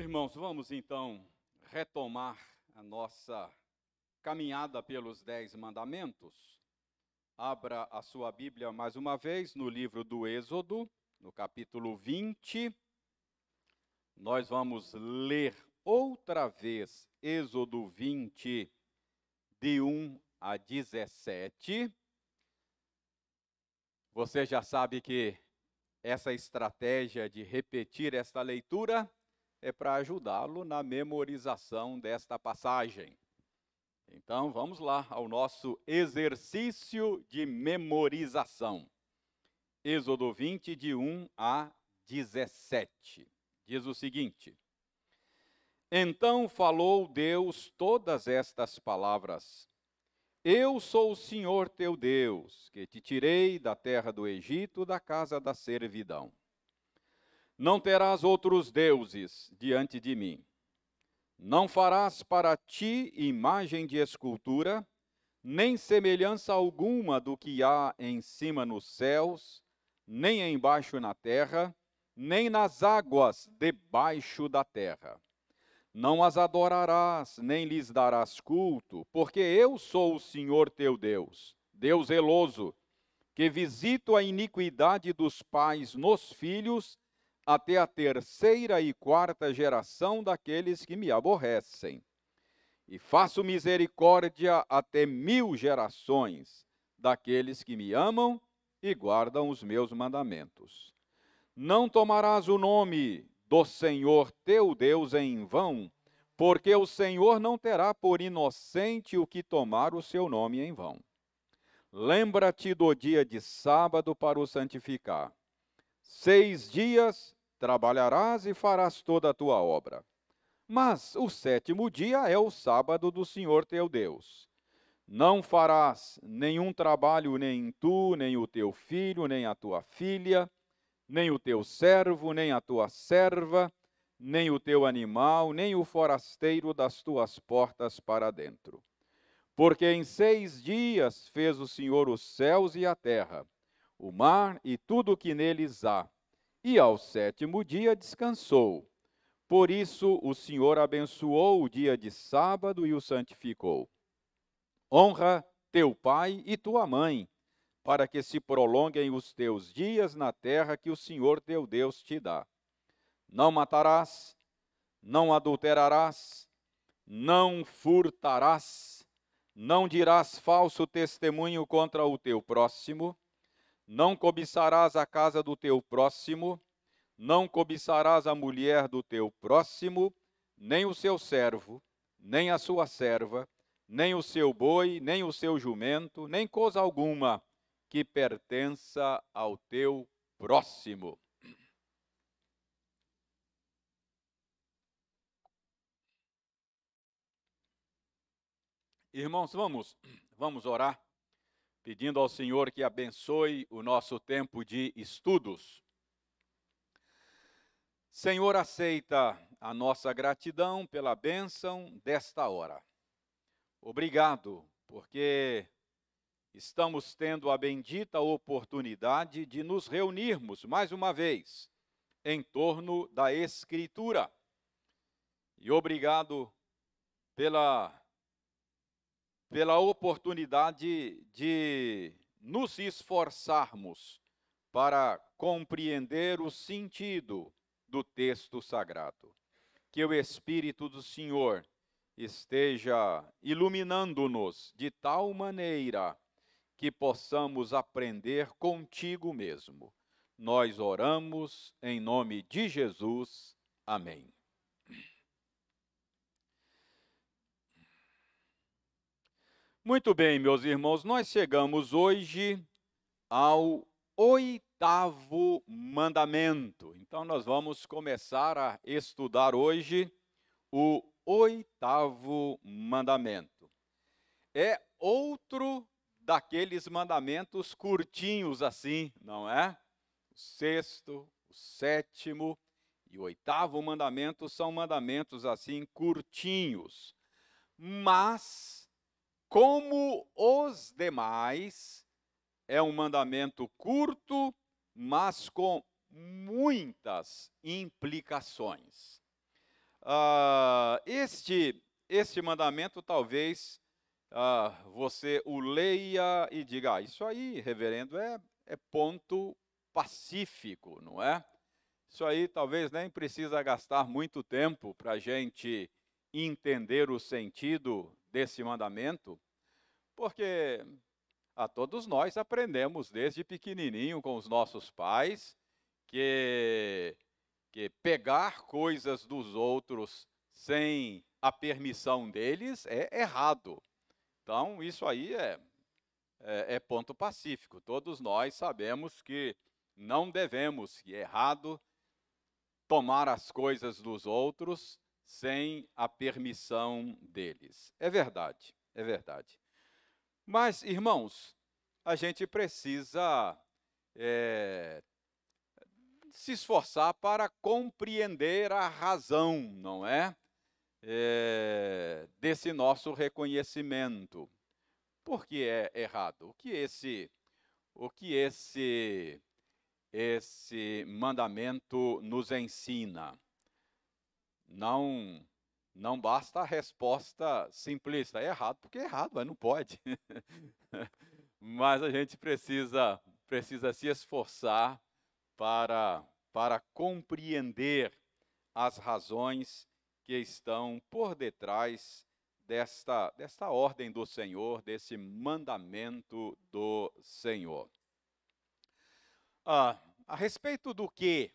Irmãos, vamos então retomar a nossa caminhada pelos Dez Mandamentos. Abra a sua Bíblia mais uma vez no livro do Êxodo, no capítulo 20. Nós vamos ler outra vez Êxodo 20, de 1 a 17. Você já sabe que essa estratégia de repetir esta leitura é para ajudá-lo na memorização desta passagem. Então, vamos lá ao nosso exercício de memorização. Êxodo 20, de 1 a 17. Diz o seguinte: Então falou Deus todas estas palavras eu sou o Senhor teu Deus, que te tirei da terra do Egito, da casa da servidão. Não terás outros deuses diante de mim. Não farás para ti imagem de escultura, nem semelhança alguma do que há em cima nos céus, nem embaixo na terra, nem nas águas debaixo da terra não as adorarás, nem lhes darás culto, porque eu sou o Senhor teu Deus, Deus zeloso, que visito a iniquidade dos pais nos filhos, até a terceira e quarta geração daqueles que me aborrecem. E faço misericórdia até mil gerações daqueles que me amam e guardam os meus mandamentos. Não tomarás o nome do Senhor teu Deus em vão, porque o Senhor não terá por inocente o que tomar o seu nome em vão. Lembra-te do dia de sábado para o santificar. Seis dias trabalharás e farás toda a tua obra. Mas o sétimo dia é o sábado do Senhor teu Deus. Não farás nenhum trabalho, nem tu, nem o teu filho, nem a tua filha, nem o teu servo, nem a tua serva, nem o teu animal, nem o forasteiro das tuas portas para dentro. Porque em seis dias fez o Senhor os céus e a terra, o mar e tudo o que neles há, e ao sétimo dia descansou. Por isso o Senhor abençoou o dia de sábado e o santificou. Honra teu pai e tua mãe, para que se prolonguem os teus dias na terra que o Senhor teu Deus te dá. Não matarás, não adulterarás, não furtarás, não dirás falso testemunho contra o teu próximo, não cobiçarás a casa do teu próximo, não cobiçarás a mulher do teu próximo, nem o seu servo, nem a sua serva, nem o seu boi, nem o seu jumento, nem coisa alguma que pertença ao teu próximo. Irmãos, vamos, vamos orar, pedindo ao Senhor que abençoe o nosso tempo de estudos. Senhor, aceita a nossa gratidão pela bênção desta hora. Obrigado, porque estamos tendo a bendita oportunidade de nos reunirmos mais uma vez em torno da Escritura. E obrigado pela, pela oportunidade de nos esforçarmos para compreender o sentido do texto sagrado. Que o Espírito do Senhor esteja iluminando-nos de tal maneira que possamos aprender contigo mesmo. Nós oramos em nome de Jesus. Amém. Muito bem, meus irmãos, nós chegamos hoje ao oitavo mandamento. Então, nós vamos começar a estudar hoje o oitavo mandamento. É outro daqueles mandamentos curtinhos assim, não é? O sexto, o sétimo e o oitavo mandamento são mandamentos assim curtinhos. Mas, como os demais, é um mandamento curto, mas com muitas implicações. ah, este, este mandamento talvez ah, você o leia e diga: ah, Isso aí, reverendo, é, é ponto pacífico, não é? Isso aí talvez nem precisa gastar muito tempo para a gente entender o sentido desse mandamento, porque a todos nós aprendemos desde pequenininho com os nossos pais que, que pegar coisas dos outros sem a permissão deles é errado. Então, isso aí é, é, é ponto pacífico. Todos nós sabemos que não devemos, que é errado, tomar as coisas dos outros sem a permissão deles. É verdade, é verdade. Mas, irmãos, a gente precisa é, se esforçar para compreender a razão, não é? é? Desse nosso reconhecimento. Por que é errado? O que esse, o que esse esse mandamento nos ensina. Não não basta a resposta simplista, é errado, porque é errado, mas não pode. mas a gente precisa precisa se esforçar para para compreender as razões que estão por detrás desta, desta ordem do Senhor, desse mandamento do Senhor. Ah, a respeito do que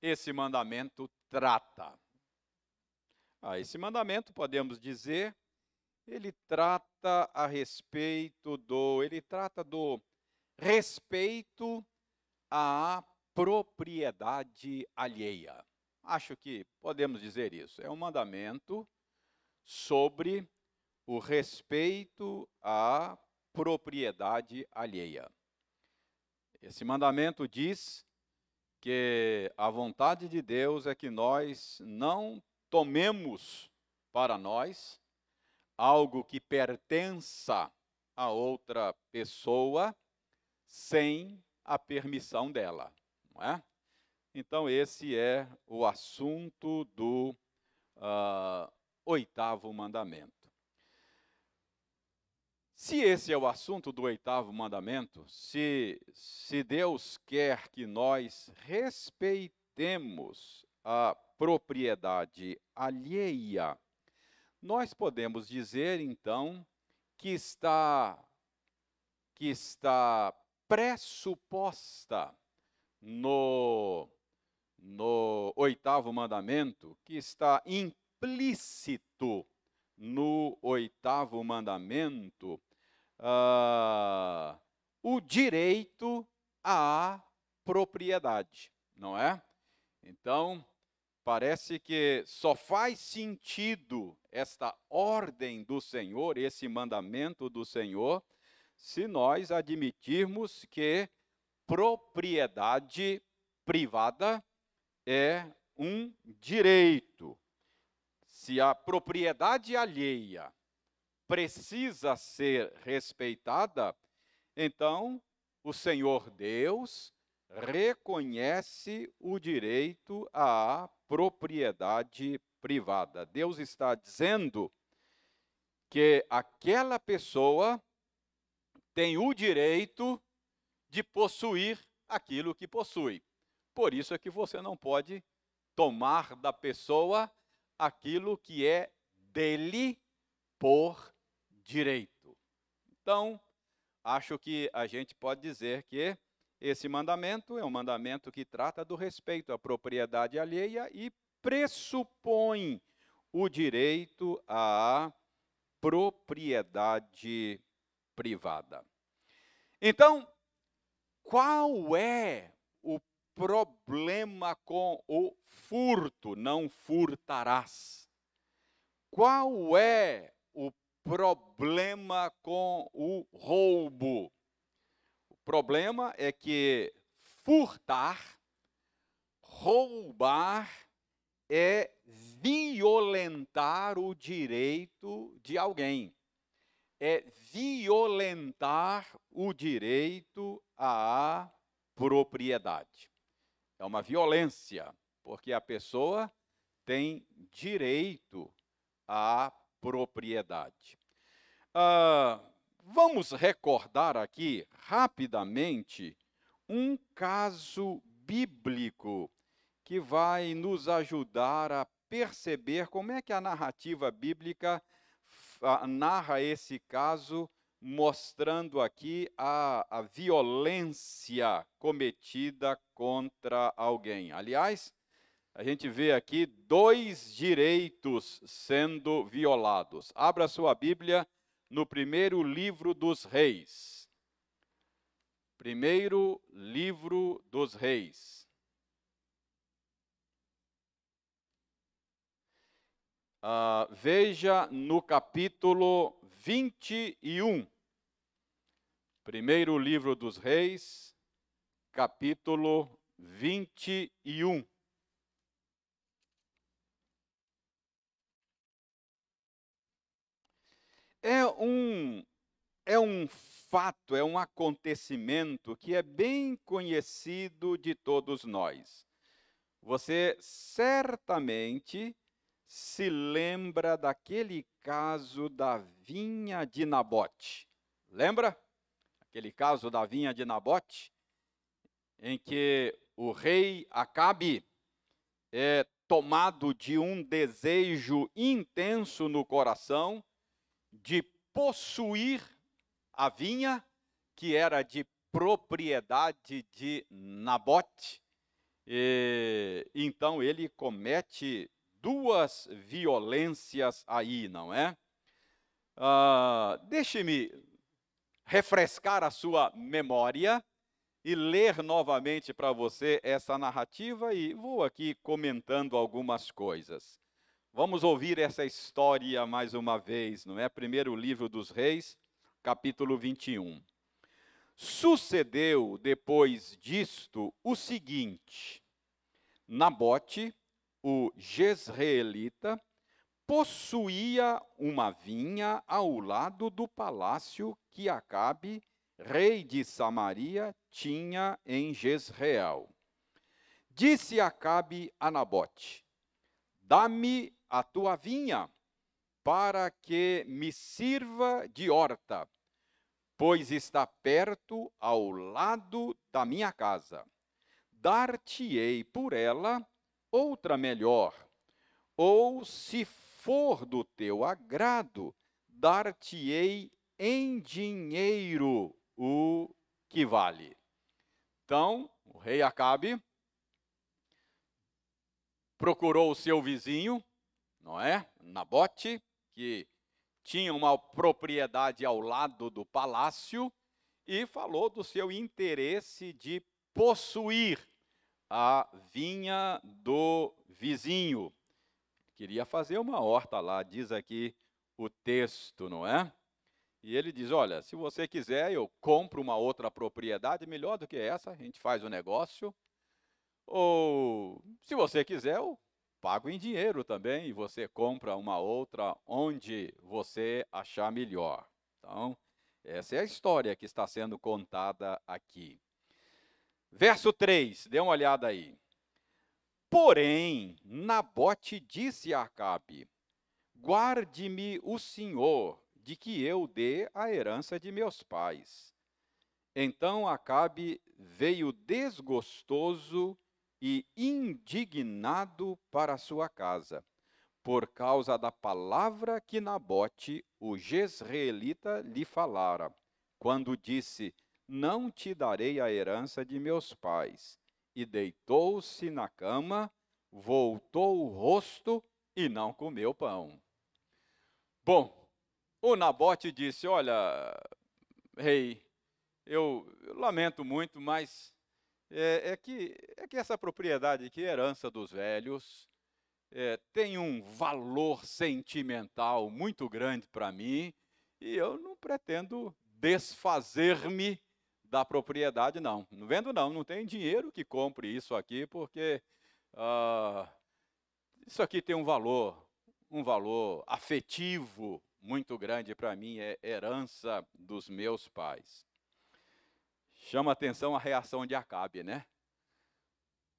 esse mandamento trata? Ah, esse mandamento, podemos dizer, ele trata a respeito do, ele trata do respeito à propriedade alheia. Acho que podemos dizer isso. É um mandamento sobre o respeito à propriedade alheia. Esse mandamento diz que a vontade de Deus é que nós não tomemos para nós algo que pertença a outra pessoa sem a permissão dela, não é? Então, esse é o assunto do uh, oitavo mandamento. Se esse é o assunto do oitavo mandamento, se, se Deus quer que nós respeitemos a propriedade alheia, nós podemos dizer então que está que está pressuposta no, no oitavo mandamento, que está implícito no oitavo mandamento uh, o direito à propriedade, não é? Então, parece que só faz sentido esta ordem do Senhor, esse mandamento do Senhor, se nós admitirmos que propriedade privada é um direito. Se a propriedade alheia precisa ser respeitada, então o Senhor Deus reconhece o direito à propriedade privada. Deus está dizendo que aquela pessoa tem o direito de possuir aquilo que possui. Por isso é que você não pode tomar da pessoa aquilo que é dele por direito. Então, acho que a gente pode dizer que esse mandamento é um mandamento que trata do respeito à propriedade alheia e pressupõe o direito à propriedade privada. Então, qual é o problema com o furto, não furtarás. Qual é o problema com o roubo? Problema é que furtar, roubar, é violentar o direito de alguém. É violentar o direito à propriedade. É uma violência, porque a pessoa tem direito à propriedade. Ah, vamos recordar aqui rapidamente um caso bíblico que vai nos ajudar a perceber como é que a narrativa bíblica narra esse caso, mostrando aqui a, a violência cometida contra alguém. Aliás, a gente vê aqui dois direitos sendo violados. Abra sua Bíblia no primeiro livro dos Reis. Primeiro livro dos Reis. Uh, veja no capítulo 21. Primeiro livro dos Reis, capítulo 21. É um, é um fato, é um acontecimento que é bem conhecido de todos nós. Você certamente se lembra daquele caso da vinha de Nabote. Lembra? Aquele caso da vinha de Nabote, em que o rei Acabe é tomado de um desejo intenso no coração de possuir a vinha que era de propriedade de Nabote. E, então ele comete duas violências aí, não é? Uh, Deixe-me refrescar a sua memória e ler novamente para você essa narrativa e vou aqui comentando algumas coisas. Vamos ouvir essa história mais uma vez, não é? Primeiro livro dos Reis, capítulo 21. Sucedeu depois disto o seguinte: Nabote, o Jezreelita, possuía uma vinha ao lado do palácio que Acabe, rei de Samaria, tinha em Jezreel. Disse Acabe a Nabote: Dá-me a tua vinha, para que me sirva de horta, pois está perto ao lado da minha casa. Dar-te-ei por ela outra melhor, ou se for do teu agrado, dar-te-ei em dinheiro o que vale. Então, o rei Acabe procurou o seu vizinho, não é? Nabote, que tinha uma propriedade ao lado do palácio, e falou do seu interesse de possuir a vinha do vizinho. Queria fazer uma horta lá, diz aqui o texto, não é? E ele diz: Olha, se você quiser, eu compro uma outra propriedade melhor do que essa, a gente faz o negócio. Ou, se você quiser, eu pago em dinheiro também e você compra uma outra onde você achar melhor. Então, essa é a história que está sendo contada aqui. Verso 3, dê uma olhada aí. Porém, Nabote disse a Acabe: Guarde-me o Senhor de que eu dê a herança de meus pais. Então Acabe veio desgostoso e indignado para sua casa, por causa da palavra que Nabote, o jezreelita, lhe falara, quando disse: não te darei a herança de meus pais. E deitou-se na cama, voltou o rosto e não comeu pão. Bom, o Nabote disse: Olha, rei, eu, eu lamento muito, mas é, é, que, é que essa propriedade aqui, herança dos velhos, é, tem um valor sentimental muito grande para mim e eu não pretendo desfazer-me da propriedade, não. Não vendo, não. Não tem dinheiro que compre isso aqui, porque uh, isso aqui tem um valor, um valor afetivo muito grande para mim, é herança dos meus pais. Chama atenção a reação de Acabe, né?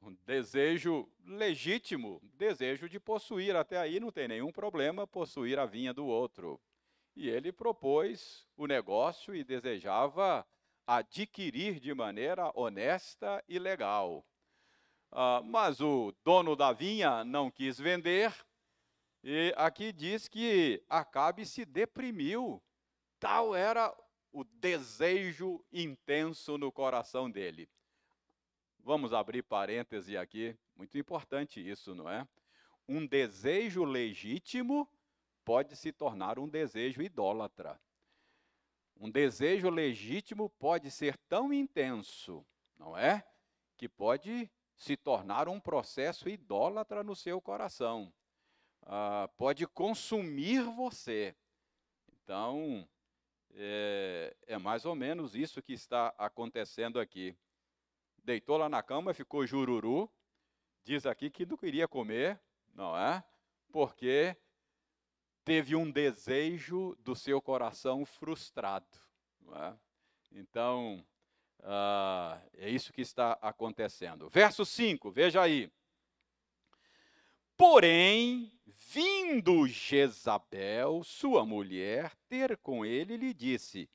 um desejo legítimo, desejo de possuir. Até aí não tem nenhum problema possuir a vinha do outro. E ele propôs o negócio e desejava adquirir de maneira honesta e legal. Uh, mas o dono da vinha não quis vender, e aqui diz que Acabe se deprimiu. Tal era o desejo intenso no coração dele. Vamos abrir parêntese aqui, muito importante isso, não é? Um desejo legítimo pode se tornar um desejo idólatra. Um desejo legítimo pode ser tão intenso, não é? Que pode se tornar um processo idólatra no seu coração. Ah, pode consumir você. Então, é, é mais ou menos isso que está acontecendo aqui deitou lá na cama, ficou jururu, diz aqui que não queria comer, não é? Porque teve um desejo do seu coração frustrado. É? Então, uh, é isso que está acontecendo. Verso 5, veja aí. Porém, vindo Jezabel, sua mulher, ter com ele, lhe disse: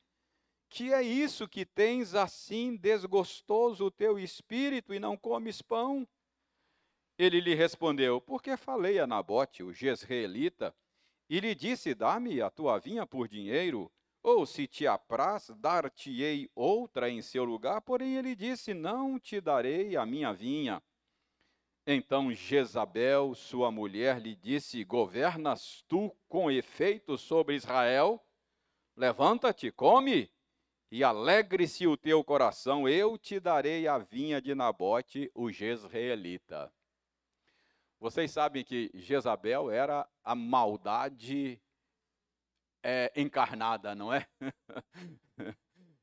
que é isso que tens assim desgostoso o teu espírito e não comes pão? Ele lhe respondeu: Porque falei a Nabote, o jezreelita, e lhe disse: Dá-me a tua vinha por dinheiro, ou se te apraz, dar-te-ei outra em seu lugar. Porém ele disse: Não te darei a minha vinha. Então Jezabel, sua mulher, lhe disse: Governas tu com efeito sobre Israel? Levanta-te, come e alegre-se o teu coração, eu te darei a vinha de Nabote, o jezreelita. Vocês sabem que Jezabel era a maldade é, encarnada, não é?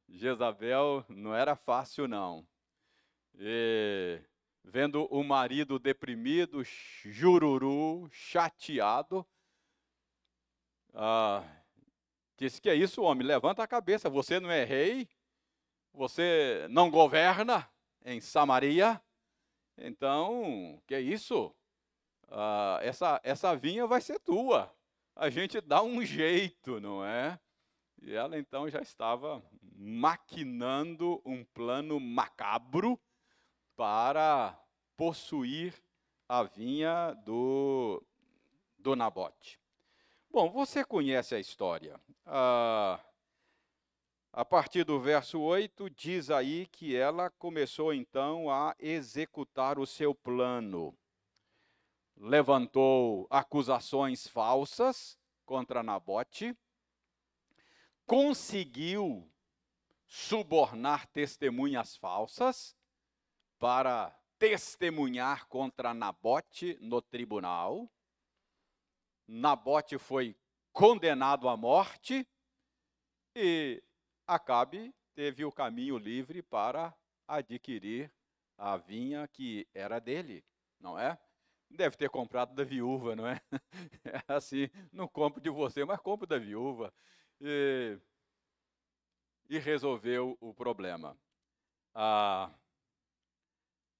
Jezabel não era fácil, não. E, vendo o marido deprimido, jururu, chateado, ah, Disse que é isso, homem, levanta a cabeça, você não é rei, você não governa em Samaria, então, que é isso? Ah, essa, essa vinha vai ser tua, a gente dá um jeito, não é? E ela então já estava maquinando um plano macabro para possuir a vinha do, do Nabote. Bom, você conhece a história. Ah, a partir do verso 8, diz aí que ela começou então a executar o seu plano. Levantou acusações falsas contra Nabote, conseguiu subornar testemunhas falsas para testemunhar contra Nabote no tribunal. Nabote foi condenado à morte e Acabe teve o caminho livre para adquirir a vinha que era dele, não é? Deve ter comprado da viúva, não é? É assim, não compro de você, mas compro da viúva. E, e resolveu o problema. A,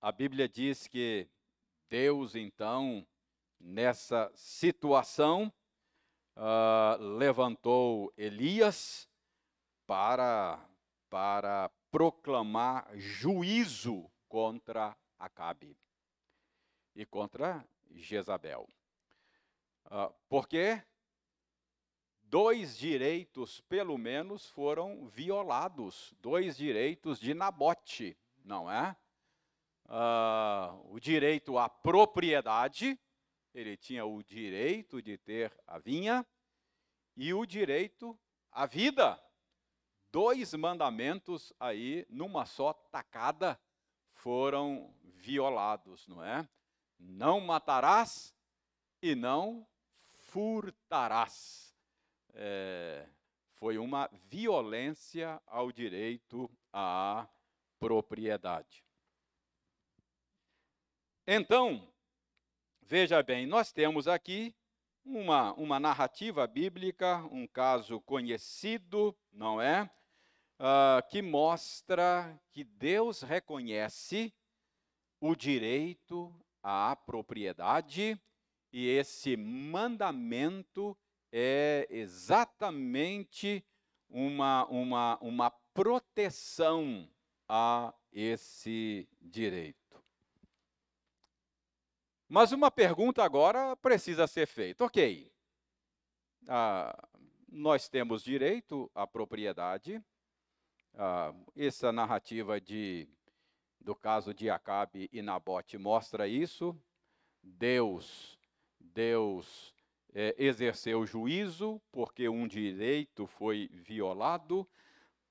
a Bíblia diz que Deus, então, nessa situação, uh, levantou Elias para, para proclamar juízo contra Acabe e contra Jezabel. Uh, porque dois direitos, pelo menos, foram violados, dois direitos de Nabote, não é? Uh, o direito à propriedade ele tinha o direito de ter a vinha e o direito à vida. Dois mandamentos aí, numa só tacada, foram violados, não é? Não matarás e não furtarás. É, foi uma violência ao direito à propriedade. Então, Veja bem, nós temos aqui uma, uma narrativa bíblica, um caso conhecido, não é? Uh, que mostra que Deus reconhece o direito à propriedade, e esse mandamento é exatamente uma, uma, uma proteção a esse direito. Mas uma pergunta agora precisa ser feita. Ok, ah, nós temos direito à propriedade. Ah, essa narrativa de, do caso de Acabe e Nabote mostra isso. Deus, Deus é, exerceu juízo porque um direito foi violado.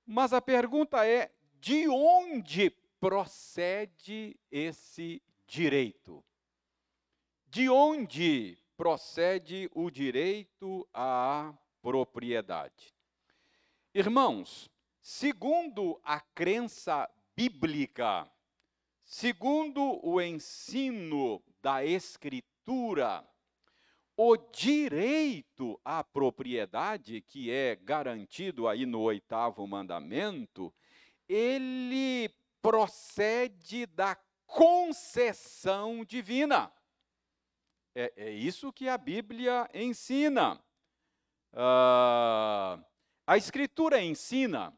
Mas a pergunta é: de onde procede esse direito? De onde procede o direito à propriedade? Irmãos, segundo a crença bíblica, segundo o ensino da Escritura, o direito à propriedade, que é garantido aí no oitavo mandamento, ele procede da concessão divina. É, é isso que a Bíblia ensina. Uh, a Escritura ensina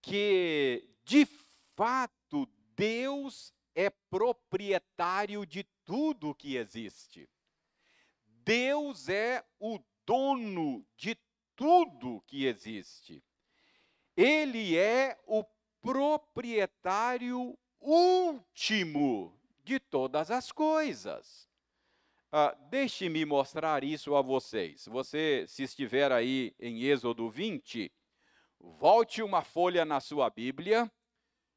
que, de fato, Deus é proprietário de tudo que existe. Deus é o dono de tudo que existe. Ele é o proprietário último de todas as coisas. Ah, Deixe-me mostrar isso a vocês. Você, se estiver aí em Êxodo 20, volte uma folha na sua Bíblia.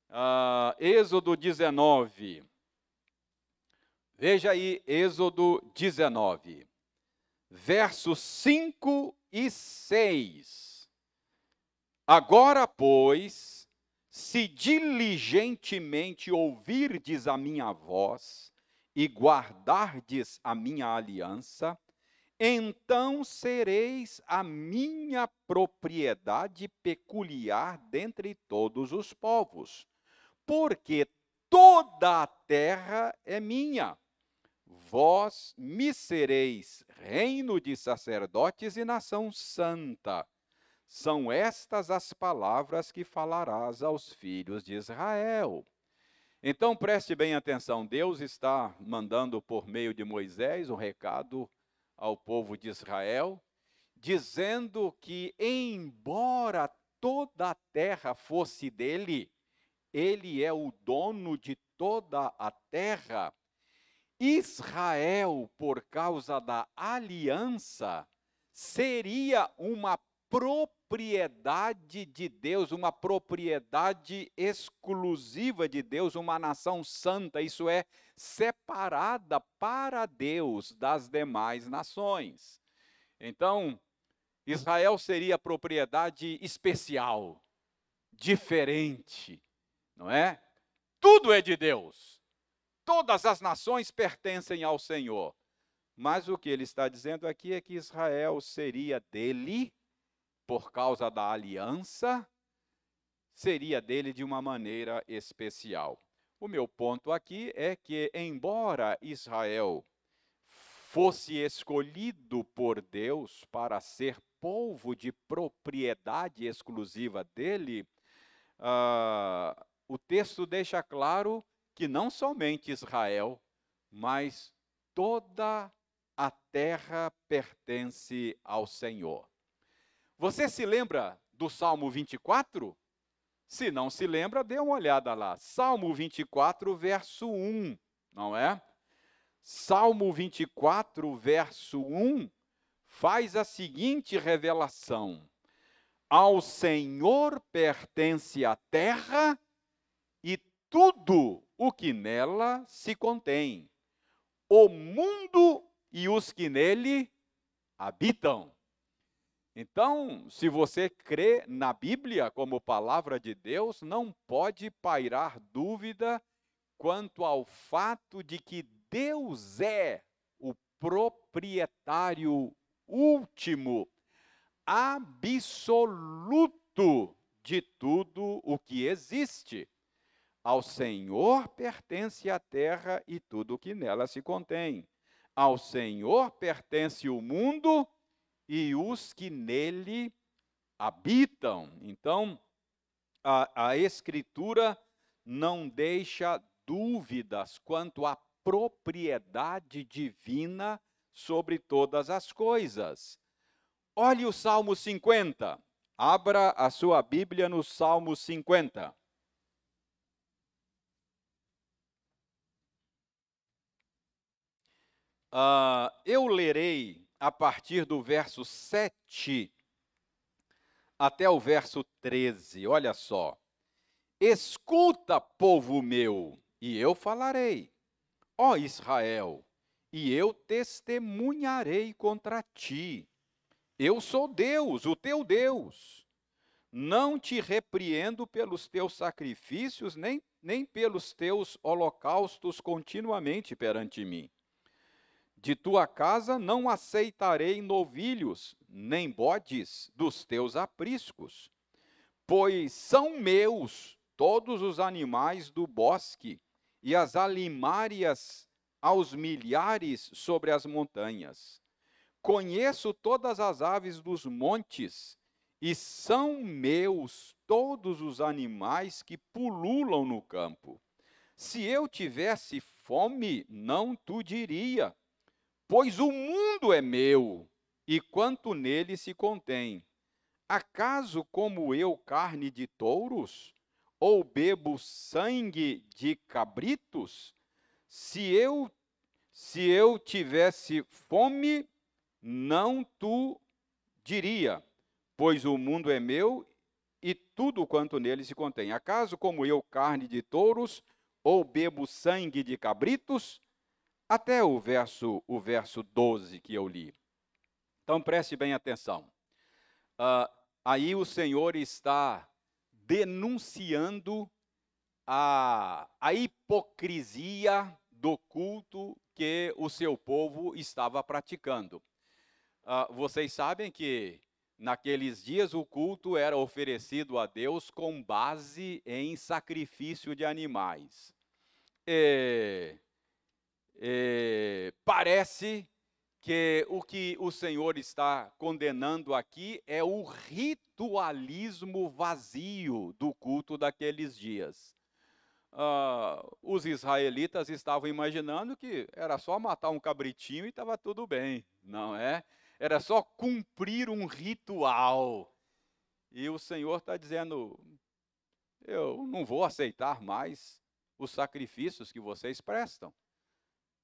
Ah, Êxodo 19. Veja aí, Êxodo 19, versos 5 e 6. Agora, pois, se diligentemente ouvirdes a minha voz, e guardardes a minha aliança, então sereis a minha propriedade peculiar dentre todos os povos, porque toda a terra é minha. Vós me sereis reino de sacerdotes e nação santa. São estas as palavras que falarás aos filhos de Israel. Então preste bem atenção: Deus está mandando por meio de Moisés um recado ao povo de Israel, dizendo que, embora toda a terra fosse dele, ele é o dono de toda a terra. Israel, por causa da aliança, seria uma propriedade de Deus, uma propriedade exclusiva de Deus, uma nação santa, isso é, separada para Deus das demais nações. Então, Israel seria propriedade especial, diferente, não é? Tudo é de Deus. Todas as nações pertencem ao Senhor. Mas o que ele está dizendo aqui é que Israel seria dele por causa da aliança, seria dele de uma maneira especial. O meu ponto aqui é que, embora Israel fosse escolhido por Deus para ser povo de propriedade exclusiva dele, uh, o texto deixa claro que não somente Israel, mas toda a terra pertence ao Senhor. Você se lembra do Salmo 24? Se não se lembra, dê uma olhada lá. Salmo 24, verso 1, não é? Salmo 24, verso 1, faz a seguinte revelação: Ao Senhor pertence a terra e tudo o que nela se contém, o mundo e os que nele habitam. Então, se você crê na Bíblia como palavra de Deus, não pode pairar dúvida quanto ao fato de que Deus é o proprietário último, absoluto de tudo o que existe. Ao Senhor pertence a terra e tudo o que nela se contém. Ao Senhor pertence o mundo e os que nele habitam. Então, a, a Escritura não deixa dúvidas quanto à propriedade divina sobre todas as coisas. Olhe o Salmo 50. Abra a sua Bíblia no Salmo 50. Uh, eu lerei a partir do verso 7 até o verso 13. Olha só. Escuta, povo meu, e eu falarei. Ó Israel, e eu testemunharei contra ti. Eu sou Deus, o teu Deus. Não te repreendo pelos teus sacrifícios, nem, nem pelos teus holocaustos continuamente perante mim de tua casa não aceitarei novilhos, nem bodes dos teus apriscos, pois são meus todos os animais do bosque e as alimárias aos milhares sobre as montanhas. Conheço todas as aves dos montes, e são meus todos os animais que pululam no campo. Se eu tivesse fome, não tu diria, Pois o mundo é meu, e quanto nele se contém. Acaso como eu carne de touros? Ou bebo sangue de cabritos? Se eu se eu tivesse fome, não tu diria, pois o mundo é meu e tudo quanto nele se contém. Acaso como eu carne de touros ou bebo sangue de cabritos? Até o verso, o verso 12 que eu li. Então preste bem atenção. Uh, aí o Senhor está denunciando a, a hipocrisia do culto que o seu povo estava praticando. Uh, vocês sabem que naqueles dias o culto era oferecido a Deus com base em sacrifício de animais. E é, parece que o que o Senhor está condenando aqui é o ritualismo vazio do culto daqueles dias. Ah, os israelitas estavam imaginando que era só matar um cabritinho e estava tudo bem, não é? Era só cumprir um ritual. E o Senhor está dizendo: eu não vou aceitar mais os sacrifícios que vocês prestam.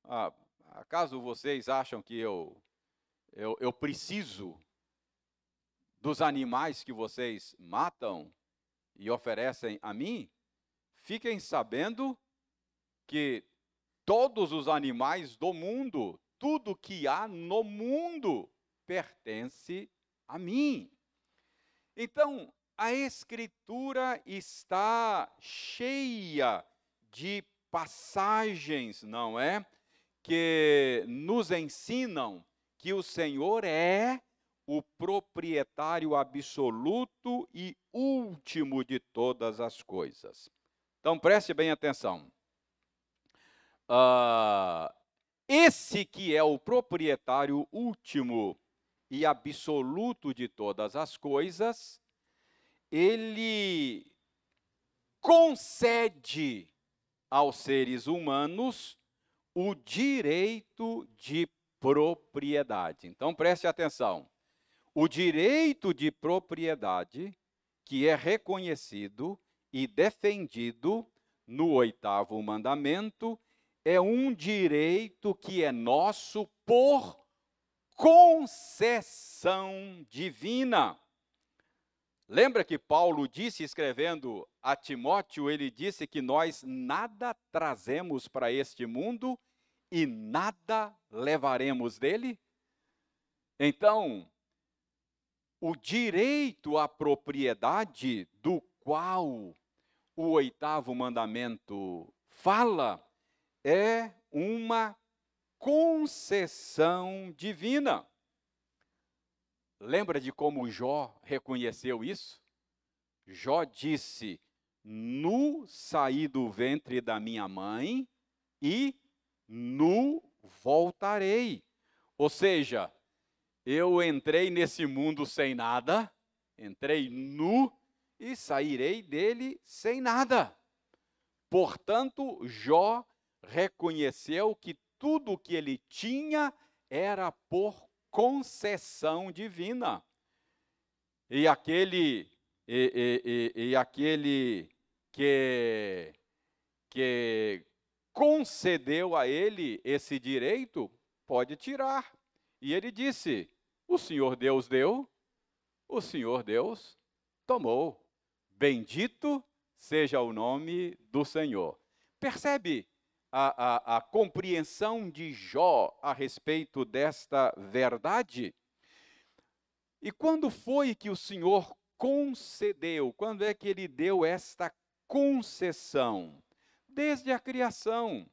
Ah, acaso vocês acham que eu, eu, eu preciso dos animais que vocês matam e oferecem a mim? Fiquem sabendo que todos os animais do mundo, tudo que há no mundo, pertence a mim. Então, a Escritura está cheia de passagens, não é? Que nos ensinam que o Senhor é o proprietário absoluto e último de todas as coisas. Então preste bem atenção. Uh, esse que é o proprietário último e absoluto de todas as coisas, ele concede aos seres humanos o direito de propriedade. Então preste atenção. O direito de propriedade, que é reconhecido e defendido no oitavo mandamento, é um direito que é nosso por concessão divina. Lembra que Paulo disse, escrevendo a Timóteo, ele disse que nós nada trazemos para este mundo e nada levaremos dele? Então, o direito à propriedade do qual o oitavo mandamento fala é uma concessão divina. Lembra de como Jó reconheceu isso? Jó disse: nu saí do ventre da minha mãe e nu voltarei. Ou seja, eu entrei nesse mundo sem nada, entrei nu e sairei dele sem nada. Portanto, Jó reconheceu que tudo o que ele tinha era por concessão divina. E aquele e, e, e, e aquele que que concedeu a ele esse direito pode tirar. E ele disse: O Senhor Deus deu, o Senhor Deus tomou. Bendito seja o nome do Senhor. Percebe a, a, a compreensão de Jó a respeito desta verdade? E quando foi que o Senhor concedeu? Quando é que ele deu esta concessão? Desde a criação.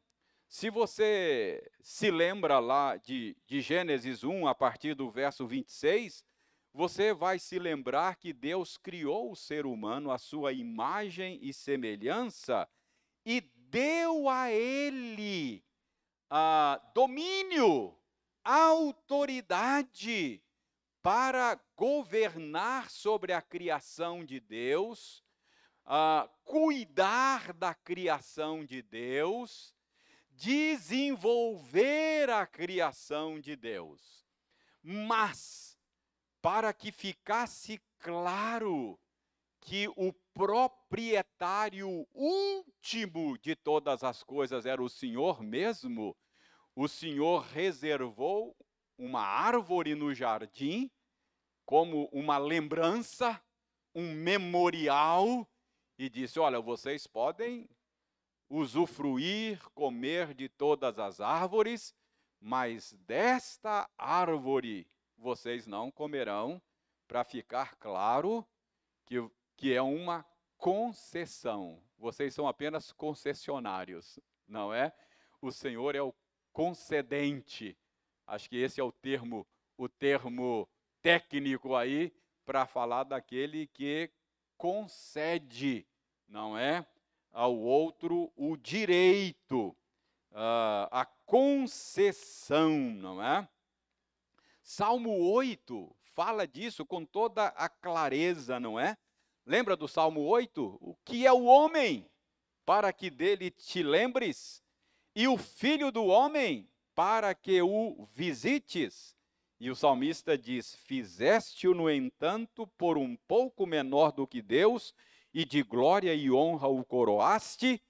Se você se lembra lá de, de Gênesis 1, a partir do verso 26, você vai se lembrar que Deus criou o ser humano à sua imagem e semelhança e deu a ele a domínio, autoridade para governar sobre a criação de Deus, a cuidar da criação de Deus, desenvolver a criação de Deus. Mas, para que ficasse claro que o proprietário último de todas as coisas era o Senhor mesmo, o Senhor reservou uma árvore no jardim como uma lembrança, um memorial, e disse: Olha, vocês podem usufruir, comer de todas as árvores, mas desta árvore vocês não comerão, para ficar claro que que é uma concessão. Vocês são apenas concessionários, não é? O Senhor é o concedente. Acho que esse é o termo, o termo técnico aí para falar daquele que concede, não é? Ao outro o direito, uh, a concessão, não é? Salmo 8 fala disso com toda a clareza, não é? Lembra do Salmo 8? O que é o homem para que dele te lembres? E o filho do homem para que o visites? E o salmista diz: Fizeste-o, no entanto, por um pouco menor do que Deus, e de glória e honra o coroaste,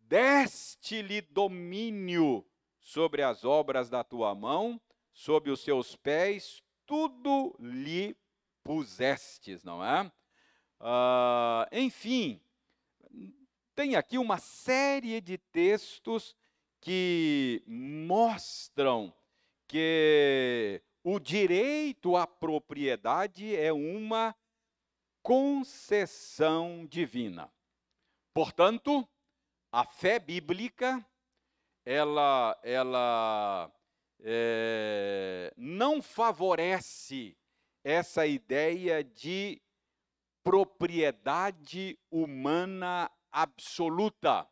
deste-lhe domínio sobre as obras da tua mão, sob os seus pés, tudo lhe pusestes, não é? Uh, enfim, tem aqui uma série de textos que mostram que o direito à propriedade é uma concessão divina. Portanto, a fé bíblica ela, ela é, não favorece essa ideia de propriedade humana absoluta,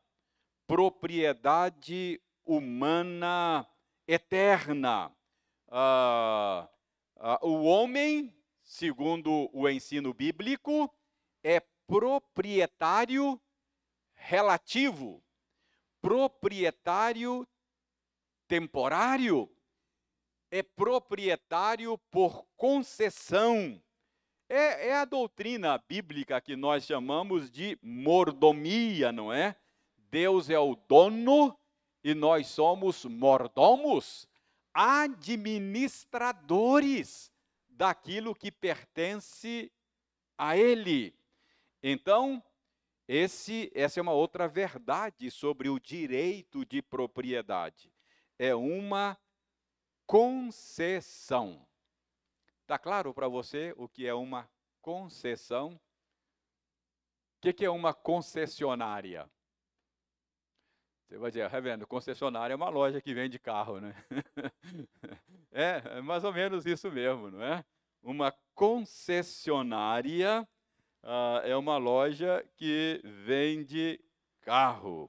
propriedade humana eterna. Ah, ah, o homem, segundo o ensino bíblico, é proprietário relativo, proprietário temporário, é proprietário por concessão é, é a doutrina bíblica que nós chamamos de mordomia, não é? Deus é o dono e nós somos mordomos, administradores daquilo que pertence a Ele. Então, esse, essa é uma outra verdade sobre o direito de propriedade. É uma concessão. Está claro para você o que é uma concessão? O que, que é uma concessionária? Você vai dizer, revendo, concessionária é uma loja que vende carro, né? é, é mais ou menos isso mesmo, não é? Uma concessionária uh, é uma loja que vende carro.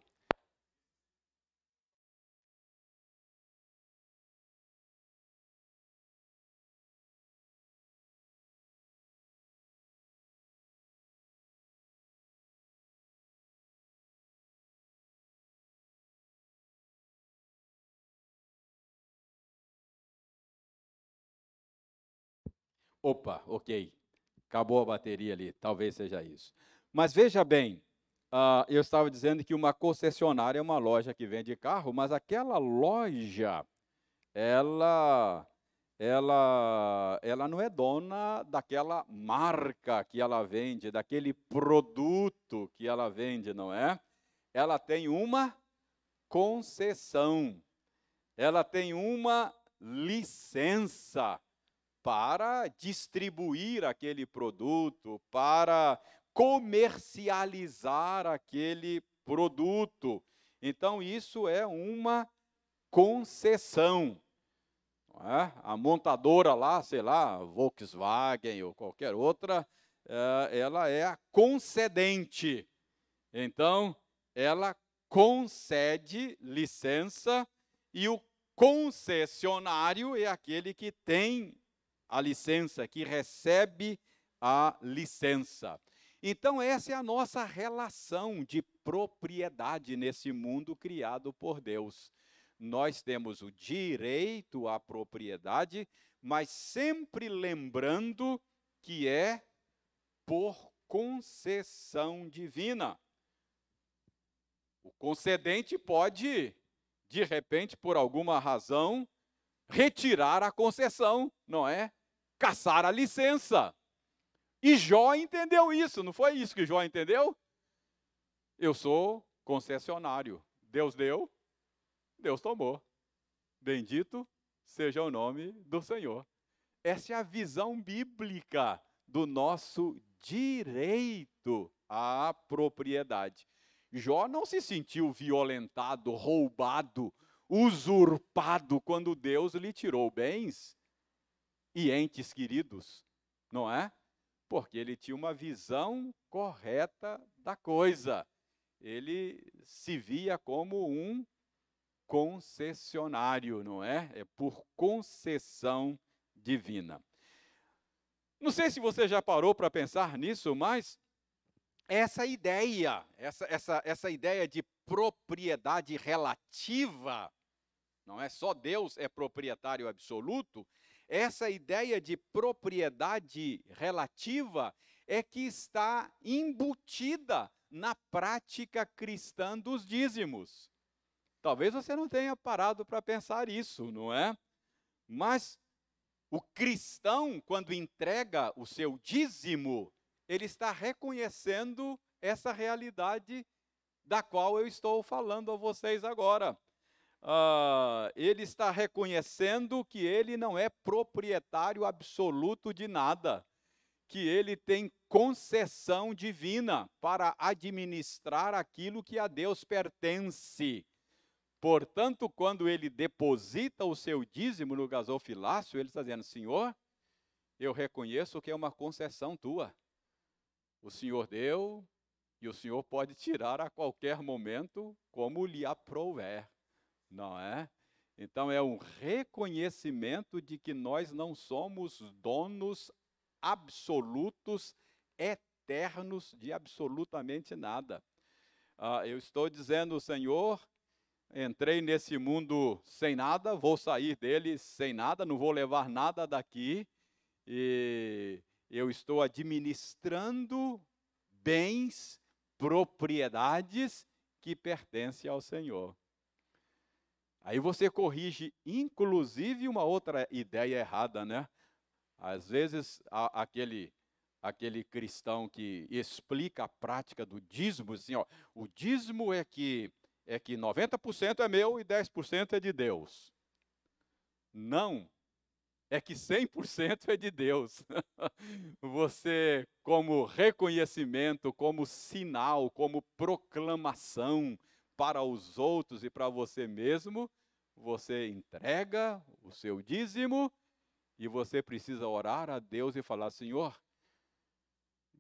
Opa, ok. Acabou a bateria ali, talvez seja isso. Mas veja bem, uh, eu estava dizendo que uma concessionária é uma loja que vende carro, mas aquela loja, ela, ela, ela não é dona daquela marca que ela vende, daquele produto que ela vende, não é? Ela tem uma concessão, ela tem uma licença para distribuir aquele produto, para comercializar aquele produto. Então, isso é uma concessão. É? A montadora lá, sei lá, Volkswagen ou qualquer outra, é, ela é a concedente. Então, ela concede licença e o concessionário é aquele que tem a licença, que recebe a licença. Então, essa é a nossa relação de propriedade nesse mundo criado por Deus. Nós temos o direito à propriedade, mas sempre lembrando que é por concessão divina. O concedente pode, de repente, por alguma razão, retirar a concessão, não é? Caçar a licença. E Jó entendeu isso, não foi isso que Jó entendeu? Eu sou concessionário. Deus deu, Deus tomou. Bendito seja o nome do Senhor. Essa é a visão bíblica do nosso direito à propriedade. Jó não se sentiu violentado, roubado, usurpado quando Deus lhe tirou bens e entes queridos, não é? Porque ele tinha uma visão correta da coisa. Ele se via como um concessionário, não é? É por concessão divina. Não sei se você já parou para pensar nisso, mas essa ideia, essa, essa, essa ideia de propriedade relativa, não é só Deus é proprietário absoluto, essa ideia de propriedade relativa é que está embutida na prática cristã dos dízimos. Talvez você não tenha parado para pensar isso, não é? Mas o cristão, quando entrega o seu dízimo, ele está reconhecendo essa realidade da qual eu estou falando a vocês agora uh, ele está reconhecendo que ele não é proprietário absoluto de nada, que ele tem concessão divina para administrar aquilo que a Deus pertence. Portanto, quando ele deposita o seu dízimo no gasofilácio, ele está dizendo: Senhor, eu reconheço que é uma concessão tua. O Senhor deu e o Senhor pode tirar a qualquer momento, como lhe aprouver não é? Então é um reconhecimento de que nós não somos donos absolutos, eternos de absolutamente nada. Ah, eu estou dizendo, Senhor, entrei nesse mundo sem nada, vou sair dele sem nada, não vou levar nada daqui, e eu estou administrando bens, propriedades que pertencem ao Senhor. Aí você corrige, inclusive, uma outra ideia errada, né? Às vezes, a, aquele, aquele cristão que explica a prática do dízimo, assim, ó, o dízimo é que, é que 90% é meu e 10% é de Deus. Não, é que 100% é de Deus. Você, como reconhecimento, como sinal, como proclamação para os outros e para você mesmo, você entrega o seu dízimo e você precisa orar a Deus e falar: Senhor,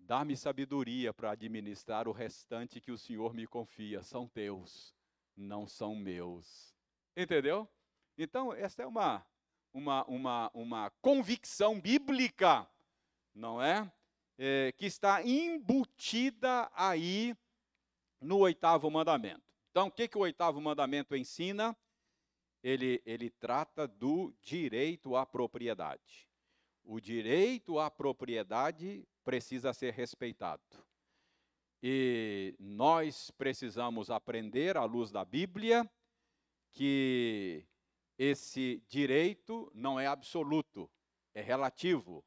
Dá-me sabedoria para administrar o restante que o Senhor me confia. São teus, não são meus. Entendeu? Então, essa é uma, uma, uma, uma convicção bíblica, não é? é? Que está embutida aí no oitavo mandamento. Então, o que, que o oitavo mandamento ensina? Ele, ele trata do direito à propriedade. O direito à propriedade precisa ser respeitado. E nós precisamos aprender, à luz da Bíblia, que esse direito não é absoluto, é relativo.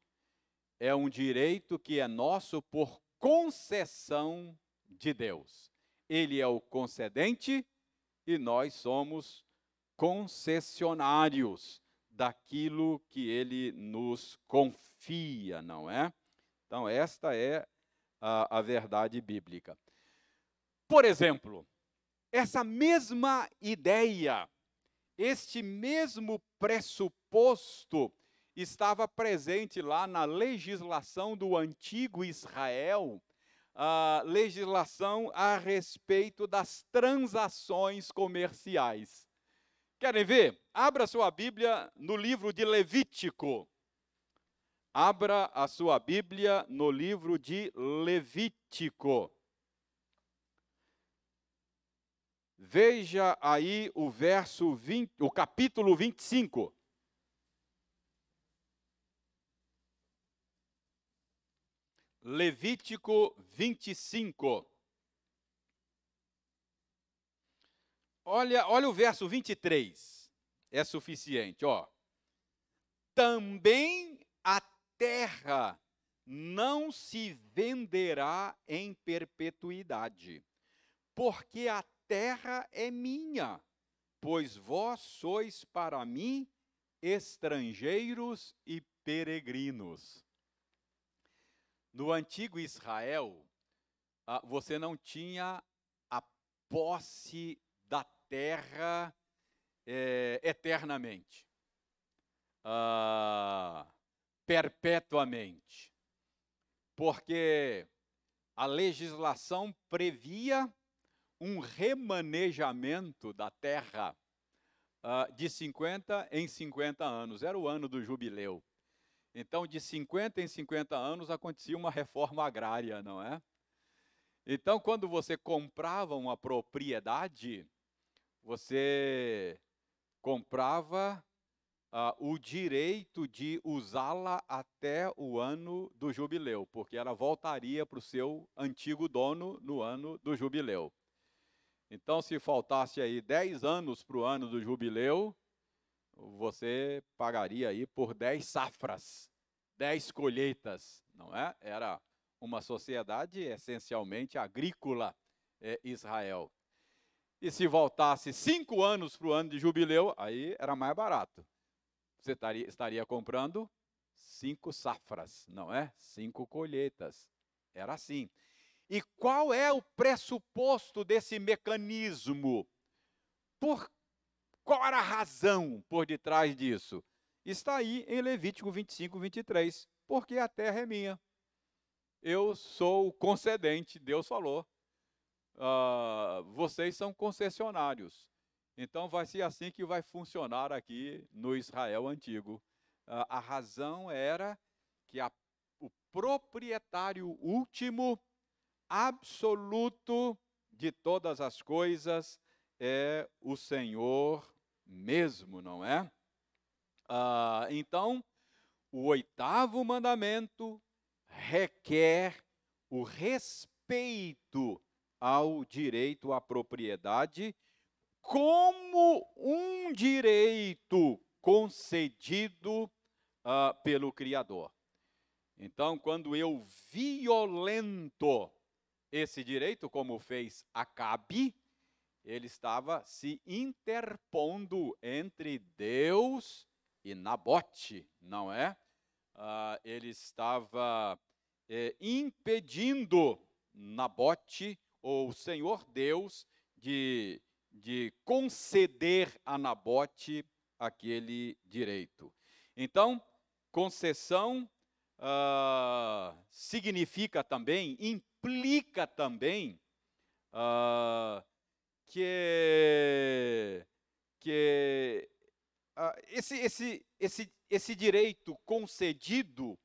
É um direito que é nosso por concessão de Deus. Ele é o concedente e nós somos concessionários daquilo que ele nos confia, não é? Então, esta é a, a verdade bíblica. Por exemplo, essa mesma ideia, este mesmo pressuposto estava presente lá na legislação do antigo Israel, a legislação a respeito das transações comerciais. Querem ver? Abra sua Bíblia no livro de Levítico. Abra a sua Bíblia no livro de Levítico. Veja aí o verso 20, o capítulo 25. Levítico 25. Olha, olha o verso 23. É suficiente, ó. Também a terra não se venderá em perpetuidade, porque a terra é minha, pois vós sois para mim estrangeiros e peregrinos. No antigo Israel, ah, você não tinha a posse da terra é, eternamente, ah, perpetuamente, porque a legislação previa um remanejamento da terra ah, de 50 em 50 anos, era o ano do jubileu. Então, de 50 em 50 anos acontecia uma reforma agrária, não é? Então, quando você comprava uma propriedade, você comprava uh, o direito de usá-la até o ano do jubileu, porque ela voltaria para o seu antigo dono no ano do jubileu. Então, se faltasse aí 10 anos para o ano do jubileu, você pagaria aí por 10 safras, 10 colheitas, não é? Era uma sociedade essencialmente agrícola, é, Israel. E se voltasse cinco anos para o ano de jubileu, aí era mais barato. Você estaria, estaria comprando cinco safras, não é? Cinco colheitas. Era assim. E qual é o pressuposto desse mecanismo? Por qual era a razão por detrás disso? Está aí em Levítico 25, 23. Porque a terra é minha. Eu sou o concedente, Deus falou. Uh, vocês são concessionários. Então vai ser assim que vai funcionar aqui no Israel antigo. Uh, a razão era que a, o proprietário último, absoluto de todas as coisas, é o Senhor mesmo, não é? Uh, então, o oitavo mandamento requer o respeito ao direito à propriedade como um direito concedido uh, pelo Criador. Então, quando eu violento esse direito, como fez Acabe, ele estava se interpondo entre Deus e Nabote, não é? Uh, ele estava eh, impedindo Nabote, ou o Senhor Deus, de, de conceder a Nabote aquele direito. Então, concessão uh, significa também, implica também uh, que, que uh, esse, esse, esse, esse direito concedido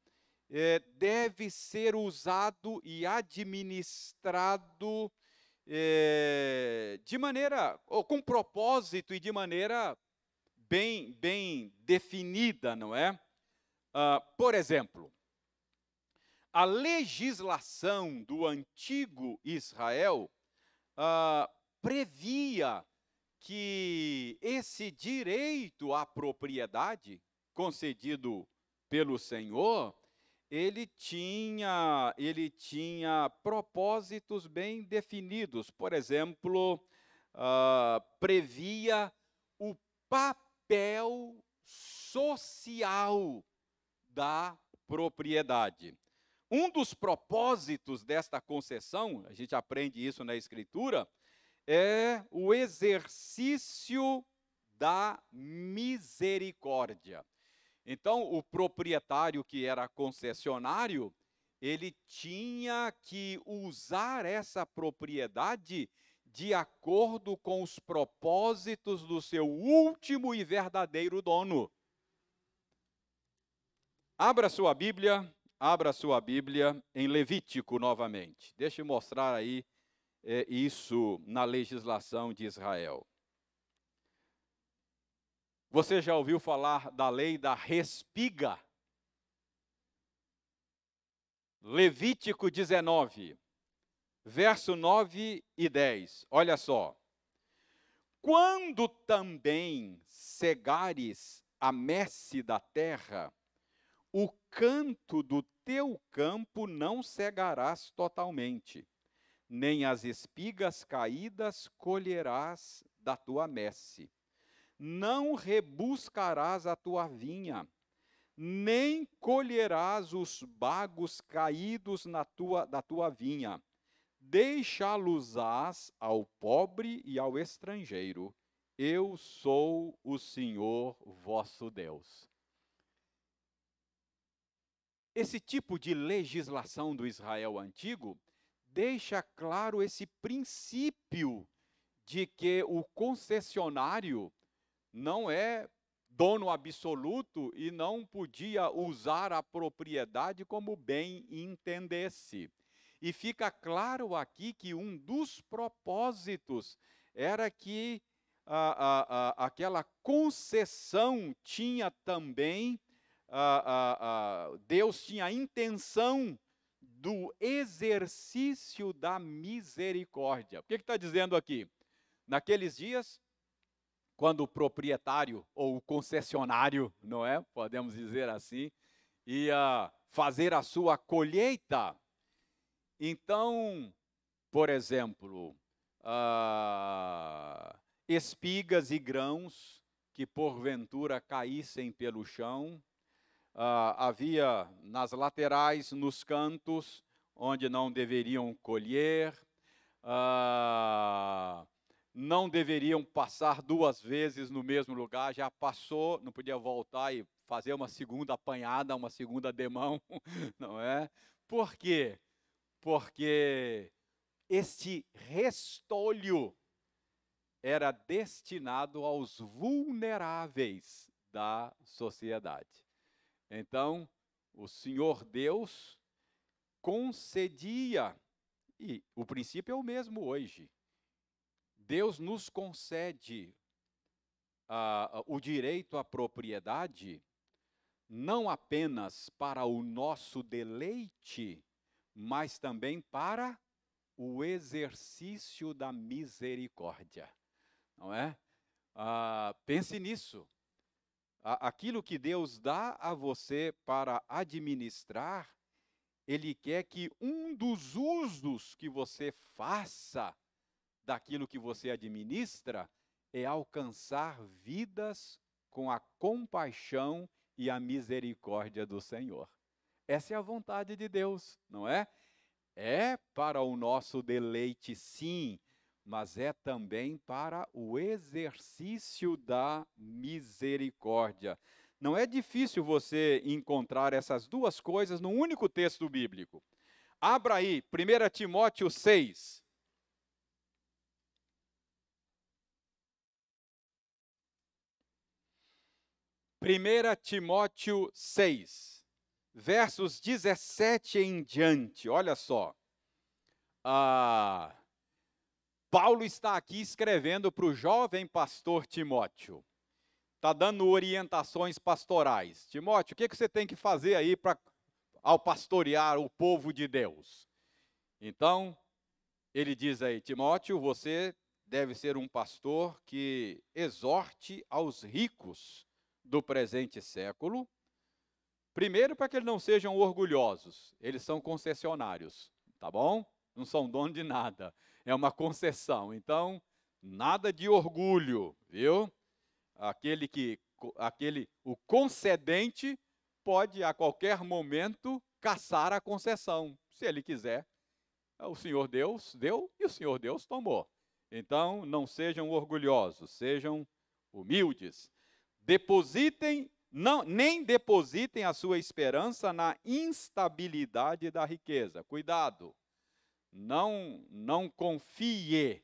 eh, deve ser usado e administrado eh, de maneira, ou com propósito e de maneira bem, bem definida, não é? Uh, por exemplo, a legislação do antigo Israel uh, previa que esse direito à propriedade concedido pelo Senhor, ele tinha, ele tinha propósitos bem definidos. Por exemplo, uh, previa o papel social da propriedade. Um dos propósitos desta concessão, a gente aprende isso na Escritura, é o exercício da misericórdia. Então, o proprietário que era concessionário, ele tinha que usar essa propriedade de acordo com os propósitos do seu último e verdadeiro dono. Abra sua Bíblia Abra sua Bíblia em Levítico novamente. Deixa eu mostrar aí é, isso na legislação de Israel. Você já ouviu falar da lei da respiga? Levítico 19, verso 9 e 10. Olha só. Quando também cegares a messe da terra, o canto do teu campo não cegarás totalmente, nem as espigas caídas colherás da tua messe. Não rebuscarás a tua vinha, nem colherás os bagos caídos na tua, da tua vinha. Deixá-los-ás ao pobre e ao estrangeiro. Eu sou o Senhor vosso Deus. Esse tipo de legislação do Israel antigo deixa claro esse princípio de que o concessionário não é dono absoluto e não podia usar a propriedade como bem entendesse. E fica claro aqui que um dos propósitos era que a, a, a, aquela concessão tinha também Deus tinha a intenção do exercício da misericórdia. O que está dizendo aqui? Naqueles dias, quando o proprietário ou o concessionário, não é? Podemos dizer assim, ia fazer a sua colheita. Então, por exemplo, uh, espigas e grãos que porventura caíssem pelo chão, ah, havia nas laterais, nos cantos, onde não deveriam colher, ah, não deveriam passar duas vezes no mesmo lugar, já passou, não podia voltar e fazer uma segunda apanhada, uma segunda demão, não é? Por quê? Porque este restolho era destinado aos vulneráveis da sociedade. Então, o Senhor Deus concedia, e o princípio é o mesmo hoje. Deus nos concede uh, o direito à propriedade, não apenas para o nosso deleite, mas também para o exercício da misericórdia. Não é? Uh, pense nisso aquilo que Deus dá a você para administrar, Ele quer que um dos usos que você faça daquilo que você administra é alcançar vidas com a compaixão e a misericórdia do Senhor. Essa é a vontade de Deus, não é? É para o nosso deleite, sim, mas é também para o exercício da misericórdia. Não é difícil você encontrar essas duas coisas num único texto bíblico. Abra aí, 1 Timóteo 6. Primeira Timóteo 6, versos 17 em diante, olha só. Ah, Paulo está aqui escrevendo para o jovem pastor Timóteo. Está dando orientações pastorais. Timóteo, o que, que você tem que fazer aí para ao pastorear o povo de Deus? Então, ele diz aí, Timóteo, você deve ser um pastor que exorte aos ricos do presente século. Primeiro, para que eles não sejam orgulhosos, eles são concessionários, tá bom? Não são dono de nada é uma concessão. Então, nada de orgulho, viu? Aquele que aquele o concedente pode a qualquer momento caçar a concessão, se ele quiser. O Senhor Deus deu e o Senhor Deus tomou. Então, não sejam orgulhosos, sejam humildes. Depositem, não, nem depositem a sua esperança na instabilidade da riqueza. Cuidado não, não confie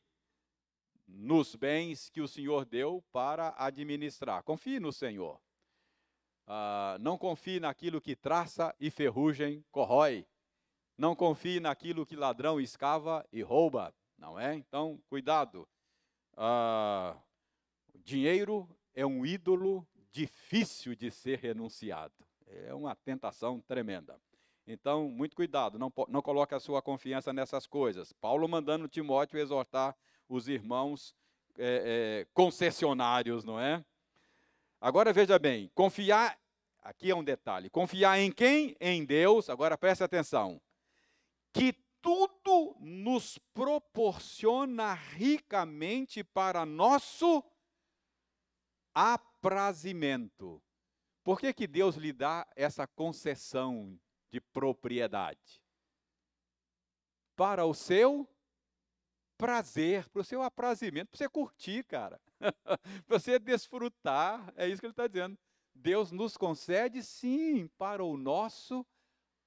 nos bens que o Senhor deu para administrar. Confie no Senhor. Ah, não confie naquilo que traça e ferrugem corrói. Não confie naquilo que ladrão escava e rouba. Não é? Então, cuidado. Ah, dinheiro é um ídolo difícil de ser renunciado. É uma tentação tremenda. Então, muito cuidado, não, não coloque a sua confiança nessas coisas. Paulo mandando Timóteo exortar os irmãos é, é, concessionários, não é? Agora veja bem, confiar, aqui é um detalhe, confiar em quem? Em Deus, agora preste atenção, que tudo nos proporciona ricamente para nosso aprazimento. Por que, que Deus lhe dá essa concessão de propriedade. Para o seu prazer, para o seu aprazimento, para você curtir, cara. para você desfrutar. É isso que ele está dizendo. Deus nos concede, sim, para o nosso